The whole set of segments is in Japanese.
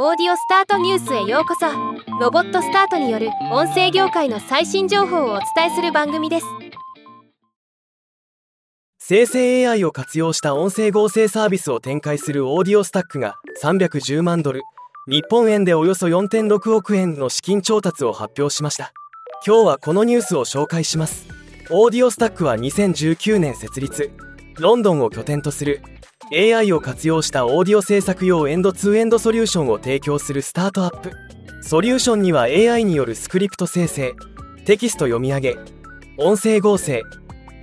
オーディオスタートニュースへようこそ。ロボットスタートによる音声業界の最新情報をお伝えする番組です。生成 AI を活用した音声合成サービスを展開するオーディオスタックが310万ドル日本円でおよそ4.6億円の資金調達を発表しました。今日はこのニュースを紹介します。オーディオスタックは2019年設立。ロンドンを拠点とする AI を活用したオーディオ制作用エンドツーエンドソリューションを提供するスタートアップ。ソリューションには AI によるスクリプト生成テキスト読み上げ音声合成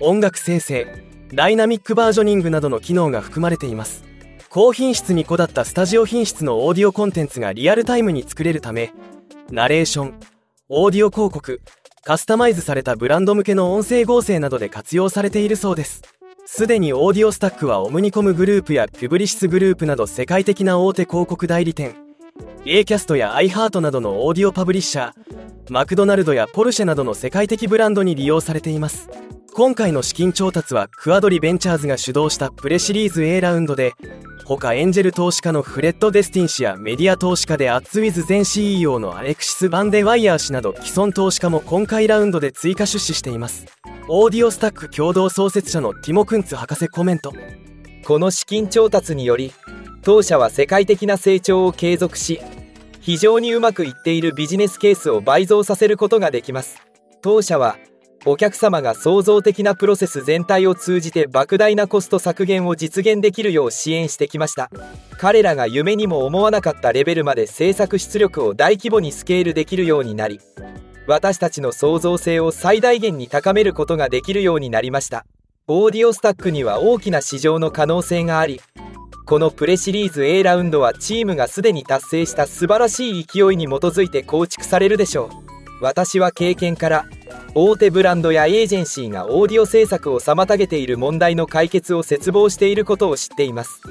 音楽生成 dynamic versioning などの機能が含まれています。高品質にこだわったスタジオ品質のオーディオコンテンツがリアルタイムに作れるためナレーションオーディオ広告カスタマイズされたブランド向けの音声合成などで活用されているそうです。すでに AudioStack は Omnicom グループや Publicis グループなど世界的な大手広告代理店。A キャストや iHeart などのオーディオパブリッシャーマクドナルドやポルシェなどの世界的ブランドに利用されています。今回の資金調達は Quadri Ventures が主導したプレシリーズ A ラウンドで他エンジェル投資家のフレッド・デスティン氏やメディア投資家で AdsWizz 前 CEO のアレクシス・バンデワイヤー氏など既存投資家も今回ラウンドで追加出資しています。オーディオスタック共同創設者のティモ・クンツ博士コメント。この資金調達により当社は世界的な成長を継続し非常にうまくいっているビジネスケースを倍増させることができます。当社はお客様が創造的なプロセス全体を通じて莫大なコスト削減を実現できるよう支援してきました。彼らが夢にも思わなかったレベルまで制作出力を大規模にスケールできるようになり私たちの創造性を最大限に高めることができるようになりました。オーディオスタックには大きな市場の可能性がありこのプレシリーズ A ラウンドはチームがすでに達成した素晴らしい勢いに基づいて構築されるでしょう。私は経験から大手ブランドやエージェンシーがオーディオ制作を妨げている問題の解決を切望していることを知っています。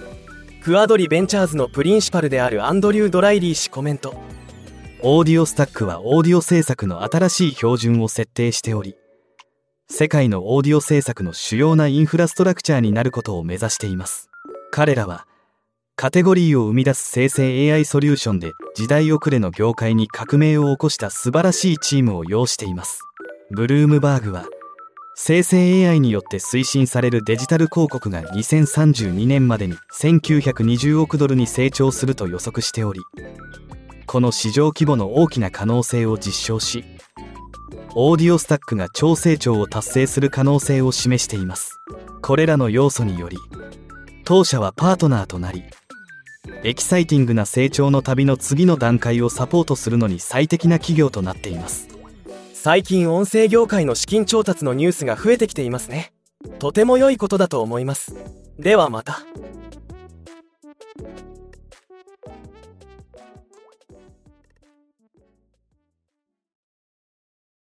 クアドリベンチャーズのプリンシパルであるアンドリュー・ドライリー氏コメント。オーディオスタックはオーディオ制作の新しい標準を設定しており世界のオーディオ制作の主要なインフラストラクチャーになることを目指しています。彼らはカテゴリーを生み出す生成 AI ソリューションで時代遅れの業界に革命を起こした素晴らしいチームを擁しています。ブルームバーグは生成 AI によって推進されるデジタル広告が2032年までに1920億ドルに成長すると予測しておりこの市場規模の大きな可能性を実証しオーディオスタックが超成長を達成する可能性を示しています。これらの要素により当社はパートナーとなりエキサイティングな成長の旅の次の段階をサポートするのに最適な企業となっています。最近音声業界の資金調達のニュースが増えてきていますね。とても良いことだと思います。ではまた。